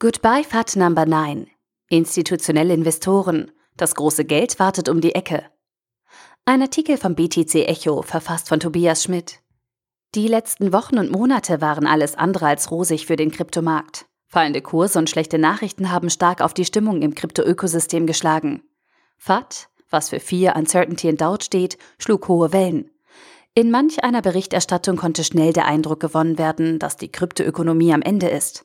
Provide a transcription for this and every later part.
Goodbye FAT Number 9. Institutionelle Investoren. Das große Geld wartet um die Ecke. Ein Artikel vom BTC Echo, verfasst von Tobias Schmidt. Die letzten Wochen und Monate waren alles andere als rosig für den Kryptomarkt. Fallende Kurse und schlechte Nachrichten haben stark auf die Stimmung im Krypto-Ökosystem geschlagen. FAT, was für Fear, Uncertainty and Doubt steht, schlug hohe Wellen. In manch einer Berichterstattung konnte schnell der Eindruck gewonnen werden, dass die Kryptoökonomie am Ende ist.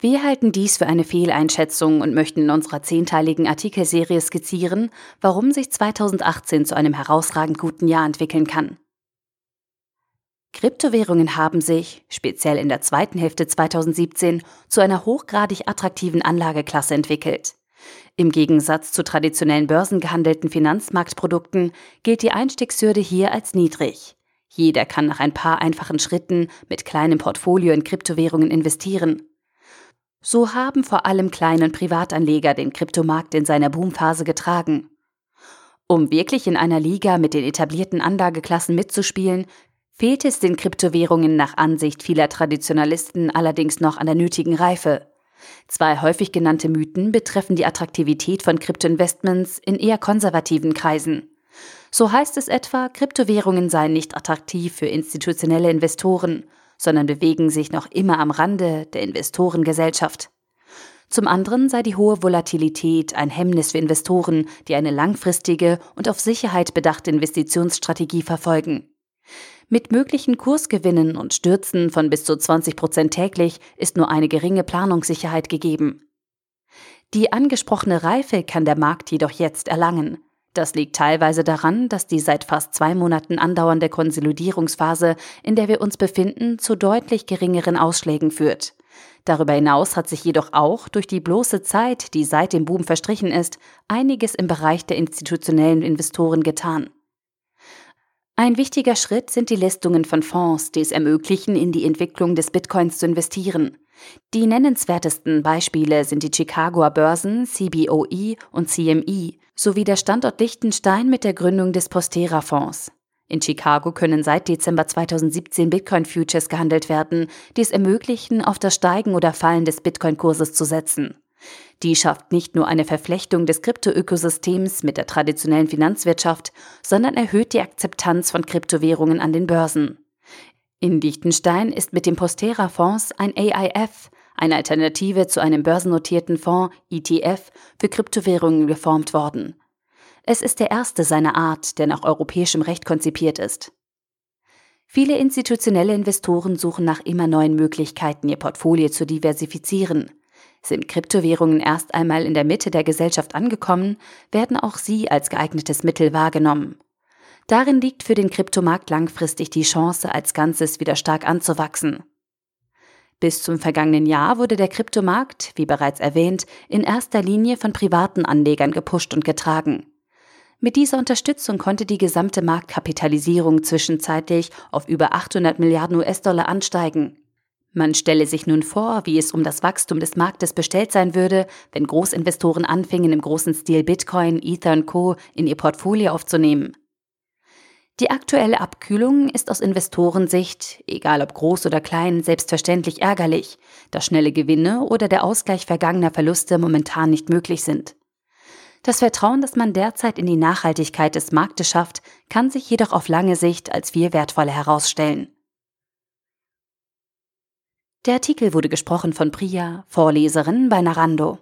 Wir halten dies für eine Fehleinschätzung und möchten in unserer zehnteiligen Artikelserie skizzieren, warum sich 2018 zu einem herausragend guten Jahr entwickeln kann. Kryptowährungen haben sich, speziell in der zweiten Hälfte 2017, zu einer hochgradig attraktiven Anlageklasse entwickelt. Im Gegensatz zu traditionellen börsengehandelten Finanzmarktprodukten gilt die Einstiegshürde hier als niedrig. Jeder kann nach ein paar einfachen Schritten mit kleinem Portfolio in Kryptowährungen investieren. So haben vor allem kleine Privatanleger den Kryptomarkt in seiner Boomphase getragen. Um wirklich in einer Liga mit den etablierten Anlageklassen mitzuspielen, fehlt es den Kryptowährungen nach Ansicht vieler Traditionalisten allerdings noch an der nötigen Reife. Zwei häufig genannte Mythen betreffen die Attraktivität von Kryptoinvestments in eher konservativen Kreisen. So heißt es etwa, Kryptowährungen seien nicht attraktiv für institutionelle Investoren sondern bewegen sich noch immer am Rande der Investorengesellschaft. Zum anderen sei die hohe Volatilität ein Hemmnis für Investoren, die eine langfristige und auf Sicherheit bedachte Investitionsstrategie verfolgen. Mit möglichen Kursgewinnen und Stürzen von bis zu 20 Prozent täglich ist nur eine geringe Planungssicherheit gegeben. Die angesprochene Reife kann der Markt jedoch jetzt erlangen. Das liegt teilweise daran, dass die seit fast zwei Monaten andauernde Konsolidierungsphase, in der wir uns befinden, zu deutlich geringeren Ausschlägen führt. Darüber hinaus hat sich jedoch auch durch die bloße Zeit, die seit dem Boom verstrichen ist, einiges im Bereich der institutionellen Investoren getan. Ein wichtiger Schritt sind die Listungen von Fonds, die es ermöglichen, in die Entwicklung des Bitcoins zu investieren. Die nennenswertesten Beispiele sind die Chicagoer Börsen CBOE und CME sowie der Standort Liechtenstein mit der Gründung des Postera-Fonds. In Chicago können seit Dezember 2017 Bitcoin-Futures gehandelt werden, die es ermöglichen, auf das Steigen oder Fallen des Bitcoin-Kurses zu setzen. Die schafft nicht nur eine Verflechtung des Kryptoökosystems mit der traditionellen Finanzwirtschaft, sondern erhöht die Akzeptanz von Kryptowährungen an den Börsen. In Liechtenstein ist mit dem Postera-Fonds ein AIF, eine Alternative zu einem börsennotierten Fonds ETF für Kryptowährungen geformt worden. Es ist der erste seiner Art, der nach europäischem Recht konzipiert ist. Viele institutionelle Investoren suchen nach immer neuen Möglichkeiten, ihr Portfolio zu diversifizieren. Sind Kryptowährungen erst einmal in der Mitte der Gesellschaft angekommen, werden auch sie als geeignetes Mittel wahrgenommen. Darin liegt für den Kryptomarkt langfristig die Chance, als Ganzes wieder stark anzuwachsen. Bis zum vergangenen Jahr wurde der Kryptomarkt, wie bereits erwähnt, in erster Linie von privaten Anlegern gepusht und getragen. Mit dieser Unterstützung konnte die gesamte Marktkapitalisierung zwischenzeitlich auf über 800 Milliarden US-Dollar ansteigen. Man stelle sich nun vor, wie es um das Wachstum des Marktes bestellt sein würde, wenn Großinvestoren anfingen, im großen Stil Bitcoin, Ether und Co. in ihr Portfolio aufzunehmen. Die aktuelle Abkühlung ist aus Investorensicht, egal ob groß oder klein, selbstverständlich ärgerlich, da schnelle Gewinne oder der Ausgleich vergangener Verluste momentan nicht möglich sind. Das Vertrauen, das man derzeit in die Nachhaltigkeit des Marktes schafft, kann sich jedoch auf lange Sicht als viel wertvoller herausstellen. Der Artikel wurde gesprochen von Priya, Vorleserin bei Narando.